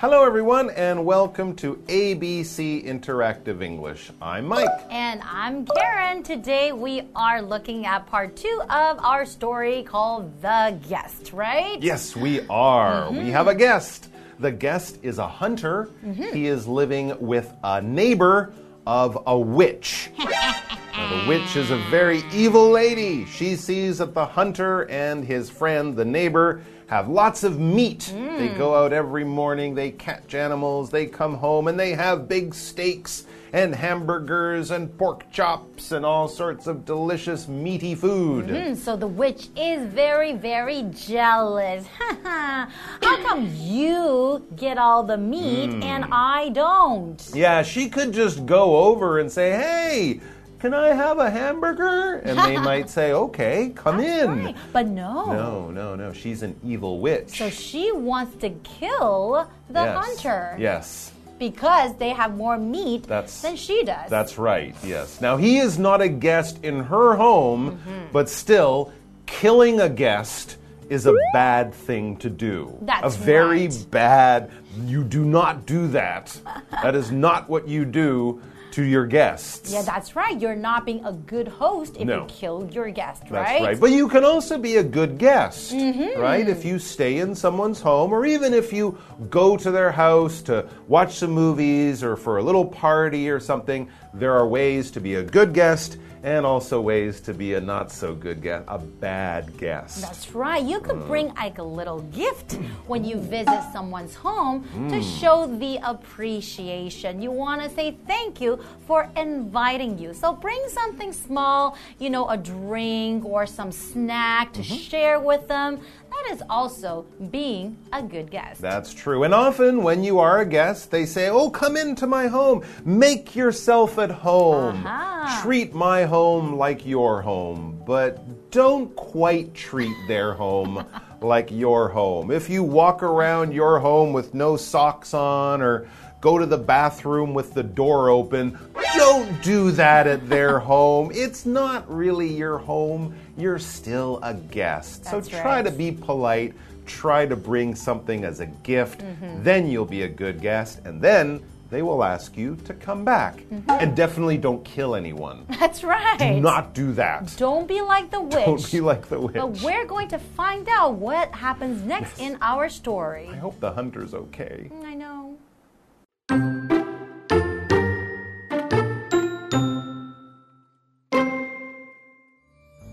Hello, everyone, and welcome to ABC Interactive English. I'm Mike. And I'm Karen. Today we are looking at part two of our story called The Guest, right? Yes, we are. Mm -hmm. We have a guest. The guest is a hunter, mm -hmm. he is living with a neighbor of a witch. now, the witch is a very evil lady. She sees that the hunter and his friend, the neighbor, have lots of meat. Mm. They go out every morning, they catch animals, they come home, and they have big steaks and hamburgers and pork chops and all sorts of delicious meaty food. Mm, so the witch is very, very jealous. How come you get all the meat mm. and I don't? Yeah, she could just go over and say, hey, can I have a hamburger? And they might say, okay, come That's in. Right. But no. No, no, no. She's an evil witch. So she wants to kill the yes. hunter. Yes. Because they have more meat that's, than she does. That's right, yes. Now, he is not a guest in her home, mm -hmm. but still, killing a guest is a bad thing to do. That's a very right. bad. You do not do that. that is not what you do to your guests. Yeah, that's right. You're not being a good host if no. you killed your guest, right? That's right. But you can also be a good guest, mm -hmm. right? If you stay in someone's home or even if you go to their house to watch some movies or for a little party or something, there are ways to be a good guest and also ways to be a not so good guest, a bad guest. That's right. You could bring like a little gift when you visit someone's home mm. to show the appreciation. You want to say thank you for inviting you. So bring something small, you know, a drink or some snack to mm -hmm. share with them that is also being a good guest. That's true. And often when you are a guest, they say, Oh, come into my home. Make yourself at home. Uh -huh. Treat my home like your home. But don't quite treat their home like your home. If you walk around your home with no socks on or go to the bathroom with the door open. Don't do that at their home. It's not really your home. You're still a guest. That's so try right. to be polite. Try to bring something as a gift. Mm -hmm. Then you'll be a good guest. And then they will ask you to come back. Mm -hmm. And definitely don't kill anyone. That's right. Do not do that. Don't be like the witch. Don't be like the witch. But we're going to find out what happens next yes. in our story. I hope the hunter's okay. I know.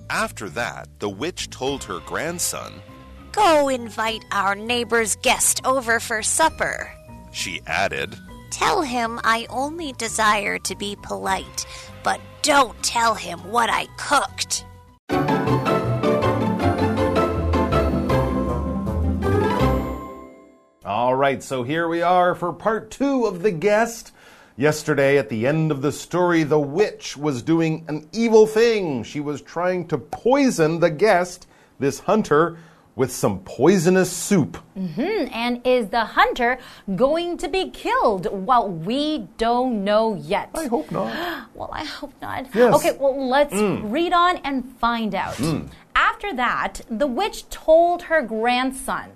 After that, the witch told her grandson, Go invite our neighbor's guest over for supper. She added, Tell him I only desire to be polite, but don't tell him what I cooked. All right, so here we are for part two of The Guest. Yesterday, at the end of the story, the witch was doing an evil thing. She was trying to poison the guest, this hunter, with some poisonous soup. Mm -hmm. And is the hunter going to be killed? Well, we don't know yet. I hope not. well, I hope not. Yes. Okay, well, let's mm. read on and find out. Mm. After that, the witch told her grandson.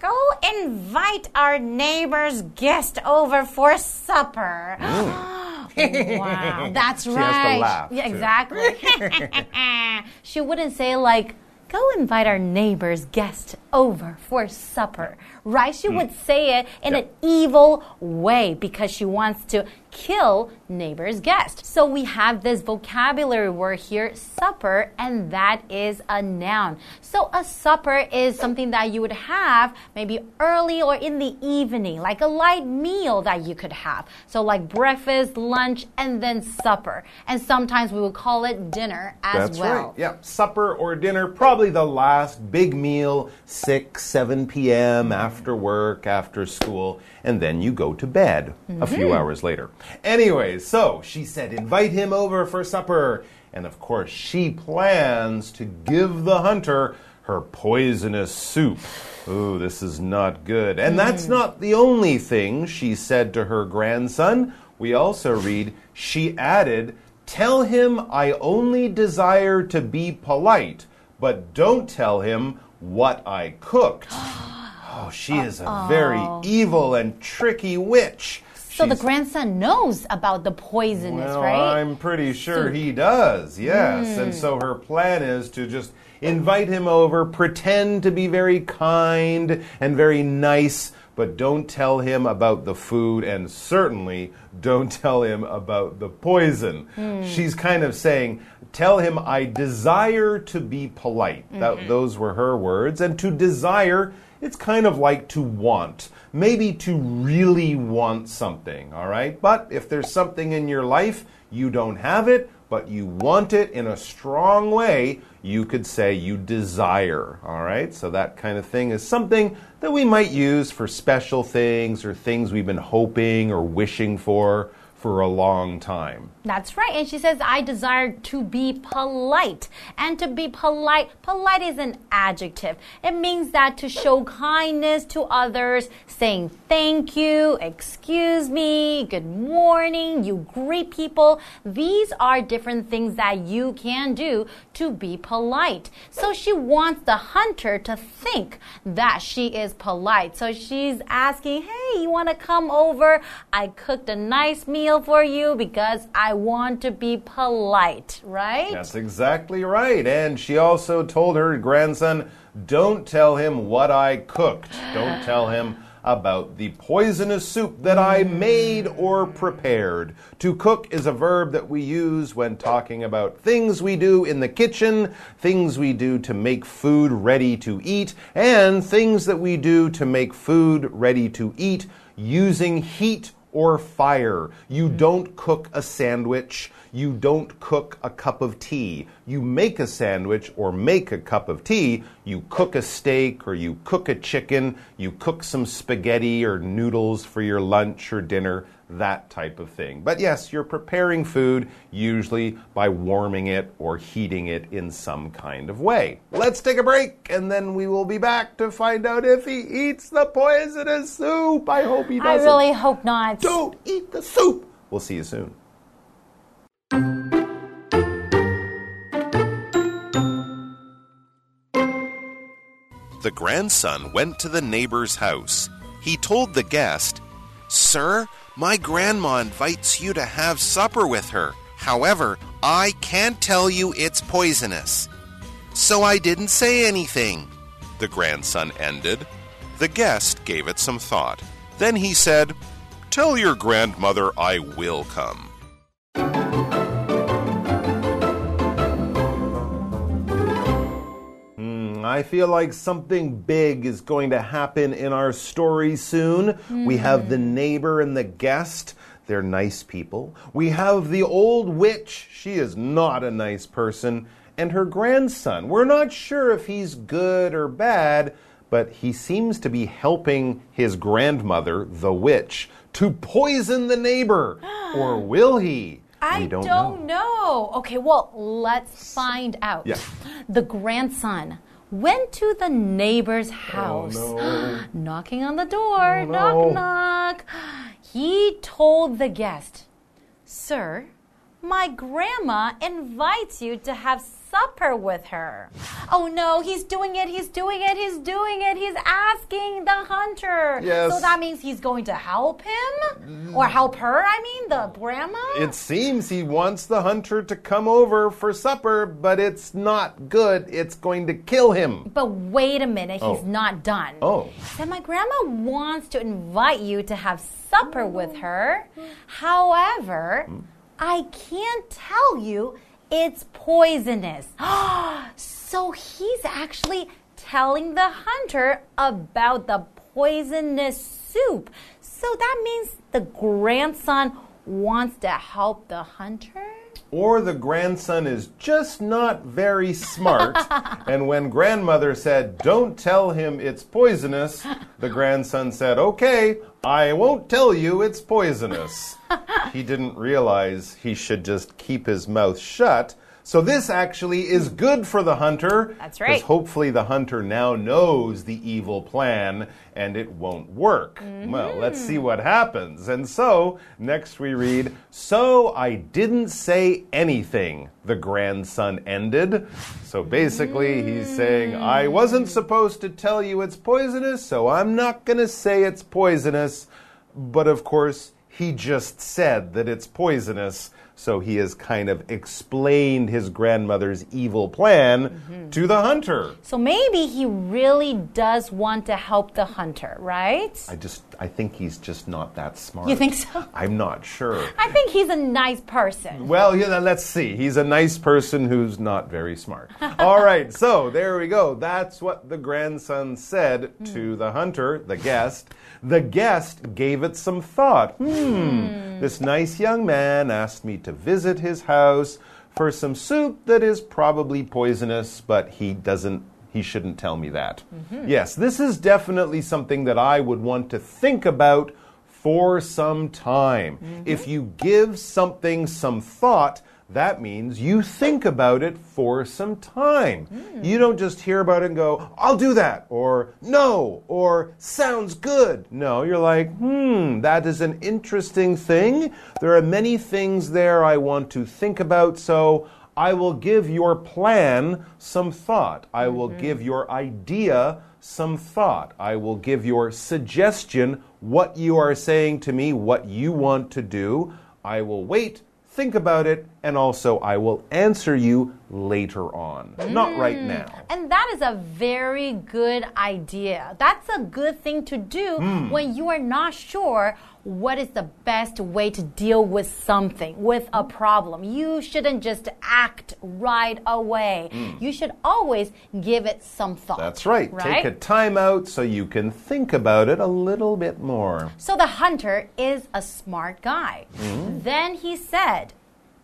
Go invite our neighbor's guest over for supper. Mm. wow, that's right. yeah, exactly. she wouldn't say like, "Go invite our neighbor's guest over for supper." Right? She mm. would say it in yep. an evil way because she wants to kill neighbor's guest. So we have this vocabulary word here, supper, and that is a noun. So a supper is something that you would have maybe early or in the evening, like a light meal that you could have. So like breakfast, lunch, and then supper. And sometimes we would call it dinner as That's well. Right. Yeah, supper or dinner, probably the last big meal, 6, 7 p.m. after work, after school, and then you go to bed mm -hmm. a few mm-hmm. hours later. Anyways, so she said, invite him over for supper. And of course, she plans to give the hunter her poisonous soup. Ooh, this is not good. And that's mm. not the only thing she said to her grandson. We also read, she added, Tell him I only desire to be polite, but don't tell him what I cooked. Oh, she is a very evil and tricky witch. So the grandson knows about the poisonous, well, right? I'm pretty sure he does, yes. And hmm. so her plan is to just invite him over, pretend to be very kind and very nice, but don't tell him about the food, and certainly don't tell him about the poison. Hmm. She's kind of saying, Tell him I desire to be polite. That, mm-hmm. those were her words. And to desire, it's kind of like to want. Maybe to really want something, all right? But if there's something in your life, you don't have it, but you want it in a strong way, you could say you desire, all right? So that kind of thing is something that we might use for special things or things we've been hoping or wishing for for a long time. That's right. And she says, I desire to be polite. And to be polite, polite is an adjective. It means that to show kindness to others, saying thank you, excuse me, good morning, you greet people. These are different things that you can do to be polite. So she wants the hunter to think that she is polite. So she's asking, hey, you want to come over? I cooked a nice meal for you because I want to be polite, right? That's exactly right. And she also told her grandson, Don't tell him what I cooked. Don't tell him about the poisonous soup that I mm. made or prepared. To cook is a verb that we use when talking about things we do in the kitchen, things we do to make food ready to eat, and things that we do to make food ready to eat using heat or fire. You hmm. don't cook a sandwich. You don't cook a cup of tea. You make a sandwich or make a cup of tea. You cook a steak or you cook a chicken. You cook some spaghetti or noodles for your lunch or dinner, that type of thing. But yes, you're preparing food usually by warming it or heating it in some kind of way. Let's take a break and then we will be back to find out if he eats the poisonous soup. I hope he doesn't. I really hope not. Don't eat the soup. We'll see you soon. The grandson went to the neighbor's house. He told the guest, Sir, my grandma invites you to have supper with her. However, I can't tell you it's poisonous. So I didn't say anything. The grandson ended. The guest gave it some thought. Then he said, Tell your grandmother I will come. I feel like something big is going to happen in our story soon. We hmm. have the neighbor and the guest. They're nice people. We have the old witch. She is not a nice person. And her grandson. We're not sure if he's good or bad, but he seems to be helping his grandmother, the witch, to poison the neighbor. or will he? I don't, don't know. Okay, well, let's find out. Yeah. The grandson went to the neighbor's oh, house, Oh, no. knocking on the door. Oh, no. Knock, knock. He told the guest, Sir, my grandma invites you to have supper with her. Oh no, he's doing it, he's doing it, he's doing it, he's asking the hunter. Yes. So that means he's going to help him? Or help her, I mean, the grandma? It seems he wants the hunter to come over for supper, but it's not good. It's going to kill him. But wait a minute, he's Oh. not done. Oh. Then my grandma wants to invite you to have supper with her. However, I can't tell you it's poisonous. so he's actually telling the hunter about the poisonous soup. So that means the grandson wants to help the hunter? Or the grandson is just not very smart, and when grandmother said, Don't tell him it's poisonous, the grandson said, Okay, I won't tell you it's poisonous. he didn't realize he should just keep his mouth shut. So this actually is hmm. good for the hunter. That's right. Because hopefully the hunter now knows the evil plan and it won't work. Well, let's see mm-hmm. what happens. And so, next we read, So I didn't say anything, the grandson ended. So basically, he's saying, I wasn't mm. supposed to tell you it's poisonous, so I'm not going to say it's poisonous. But of course, he just said that it's poisonous. So he has kind of explained his grandmother's evil plan mm-hmm. to the hunter. So maybe he really does want to help the hunter, right? I just, I think he's just not that smart. You think so? I'm not sure. I think he's a nice person. Well, yeah, let's see. He's a nice person who's not very smart. All right, so there we go. That's what the grandson said hmm. to the hunter, the guest. The guest gave it some thought. Hmm, hmm. this nice young man asked me to visit his house for some soup that is probably poisonous, but he doesn't. He shouldn't tell me that. Mm-hmm. Yes, this is definitely something that I would want to think about for some time. Mm-hmm. If you give something some thought, that means you think about it for some time. You don't just hear about it and go, I'll do that, or no, or sounds good. No, you're like, hmm, that is an interesting thing. There are many things there I want to think about, so I will give your plan some thought. I will give your idea some thought. I will give your suggestion what you are saying to me, what you want to do. I will wait, think about it, and also I will answer you later on. Not right now. And that is a very good idea. That's a good thing to do Hmm. when you are not sure what is the best way to deal with something, with a problem. You shouldn't just act right away. You should always give it some thought. That's right. Right? Take a time out so you can think about it a little bit more. So the hunter is a smart guy. Hmm. Then he said,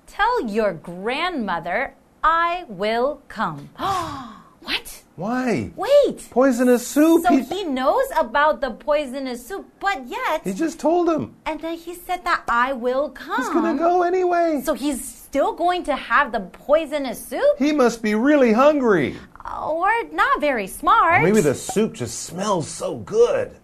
Tell your grandmother I will come. what? Why? Wait. Poisonous soup. So he, he knows about the poisonous soup, but yet, he just told him. and then he said that I will come. He's gonna go anyway. So he's still going to have the poisonous soup, he must be really hungry. or not very smart. Maybe the soup just smells so good.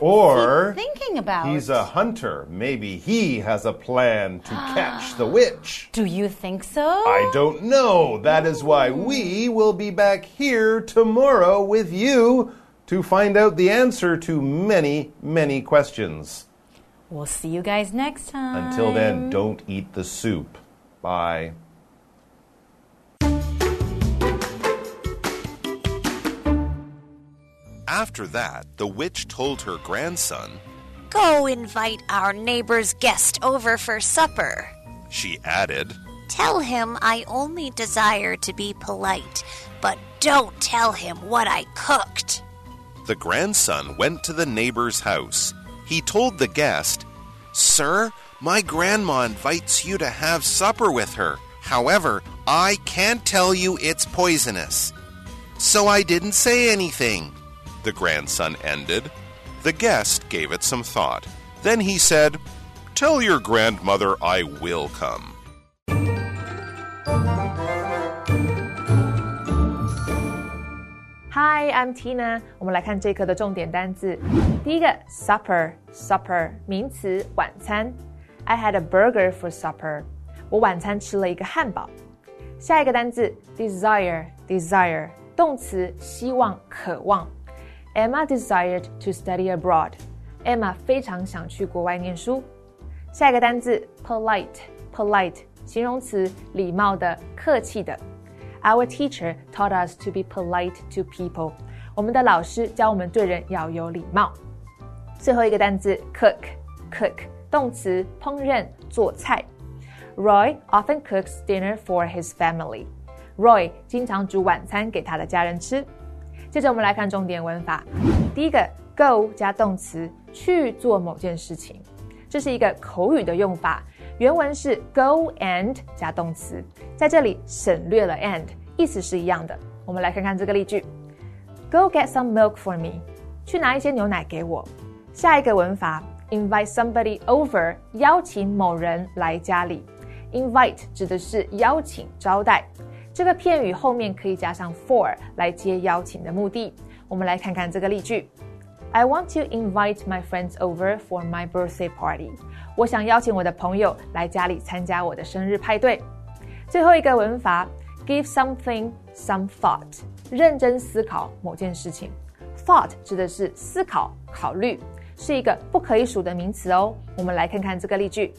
Or he thinking about? He's a hunter. Maybe he has a plan to catch the witch. Do you think so? I don't know. That is why we will be back here tomorrow with you to find out the answer to many, many questions. We'll see you guys next time. Until then, don't eat the soup. Bye. After that, the witch told her grandson, Go invite our neighbor's guest over for supper. she added, Tell him I only desire to be polite, but don't tell him what I cooked. The grandson went to the neighbor's house. He told the guest, Sir, my grandma invites you to have supper with her. However, I can't tell you it's poisonous. So I didn't say anything The grandson ended. The guest gave it some thought. Then he said, Tell your grandmother I will come. Hi, I'm Tina。我们来看这一课的重点单字。第一个，supper，supper 名词，晚餐。I had a burger for supper。我晚餐吃了一个汉堡。下一个单字，desire，desire 动词，希望、渴望。 Emma desired to study abroad。Emma 非常想去国外念书。下一个单字，polite，polite 形容词，礼貌的、客气的。Our teacher taught us to be polite to people。我们的老师教我们对人要有礼貌。最后一个单词，cook，cook 动词，烹饪、做菜。Roy often cooks dinner for his family。Roy 经常煮晚餐给他的家人吃。 接着我们来看重点文法。第一个，go 加动词，去做某件事情，这是一个口语的用法。原文是 go and 加动词，在这里省略了 and，意思是一样的。我们来看看这个例句：Go get some milk for me，去拿一些牛奶给我。下一个文法，invite somebody over，邀请某人来家里。invite 指的是邀请、招待。这个片语后面可以加上 for 来接邀请的目的。我们来看看这个例句：I want to invite my friends over for my birthday party。我想邀请我的朋友来家里参加我的生日派对。最后一个文法，give something some thought，认真思考某件事情。thought 指的是思考、考虑，是一个不可以数的名词哦。我们来看看这个例句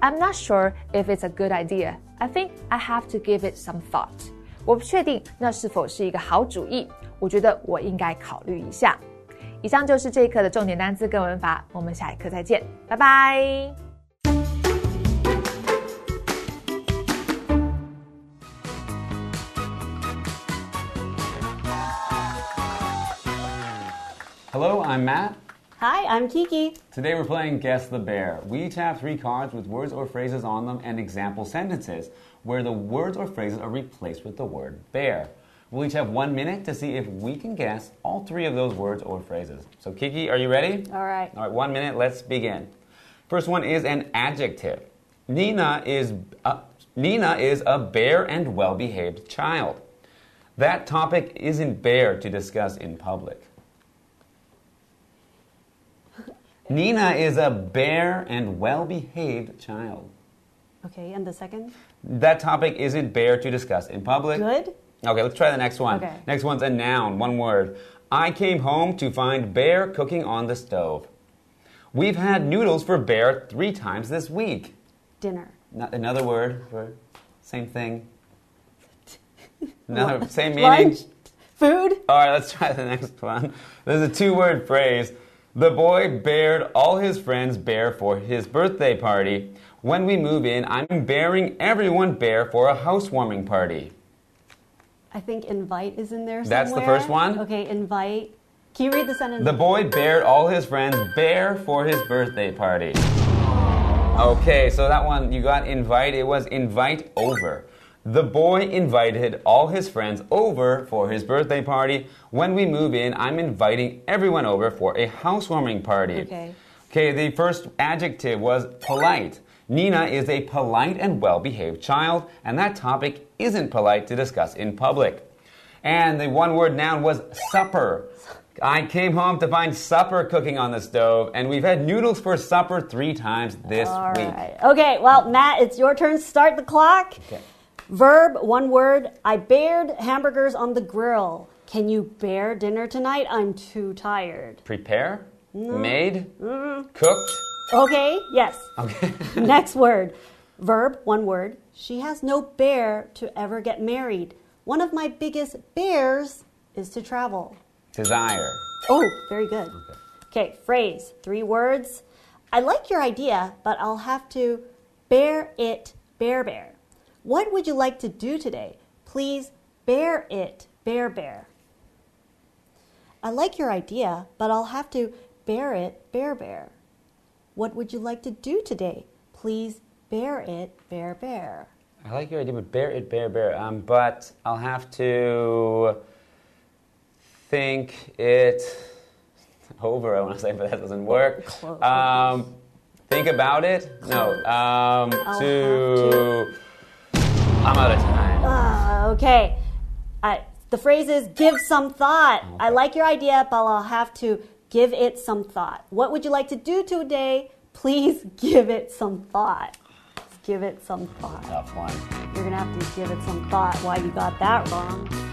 ：I'm not sure if it's a good idea. I think I have to give it some thought. 我不确定那是否是一个好主意，我觉得我应该考虑一下。以上就是这一课的重点单词跟文法，我们下一课再见，拜拜。Hello, I'm Matt. Hi, I'm Kiki. Today we're playing Guess the Bear. We each have three cards with words or phrases on them and example sentences where the words or phrases are replaced with the word bear. We'll each have one minute to see if we can guess all three of those words or phrases. So, Kiki, are you ready? All right. All right, one minute, let's begin. First one is an adjective. Nina is a, Nina is a bear and well behaved child. That topic isn't bear to discuss in public. Nina is a bear and well behaved child. Okay, and the second? That topic isn't bear to discuss in public. Good. Okay, let's try the next one. Okay. Next one's a noun, one word. I came home to find Bear cooking on the stove. We've had noodles for Bear three times this week. Dinner. No- another word for same thing. Another same meaning. Lunch. Food. All right, let's try the next one. There's a two word phrase. The boy bared all his friends bear for his birthday party. When we move in, I'm bearing everyone bear for a housewarming party. I think invite is in there That's the first one? Okay, invite. Can you read the sentence? The boy bared all his friends bear for his birthday party. Okay, so that one you got invite. It was invite over. The boy invited all his friends over for his birthday party. When we move in, I'm inviting everyone over for a housewarming party. Okay. Okay, the first adjective was polite. Nina is a polite and well behaved child, and that topic isn't polite to discuss in public. And the one word noun was supper. I came home to find supper cooking on the stove, and we've had noodles for supper three times this All week. right. Okay, well, Matt, it's your turn. Start the clock. Okay. Verb, one word. I bared hamburgers on the grill. Can you bear dinner tonight? I'm too tired. Prepare? Made? Cooked? Okay, yes. Okay. Next word. Verb, one word. She has no bear to ever get married. One of my biggest bears is to travel. Desire. Oh, very good. Okay, phrase, three words. I like your idea, but I'll have to bear it, bear, bear. What would you like to do today? Please bear it, bear, bear. I like your idea, but I'll have to bear it, bear, bear. What would you like to do today? Please bear it, bear, bear. I like your idea, but bear it, bear, bear. Um, but I'll have to think it over. I want to say, but that doesn't work. Um, think about it. No. Um, to. I'm out of time. Uh, okay. I, the phrase is give some thought. I like your idea, but I'll have to give it some thought. What would you like to do today? Please give it some thought. Give it some thought. Tough one. You're going to have to give it some thought why you got that wrong.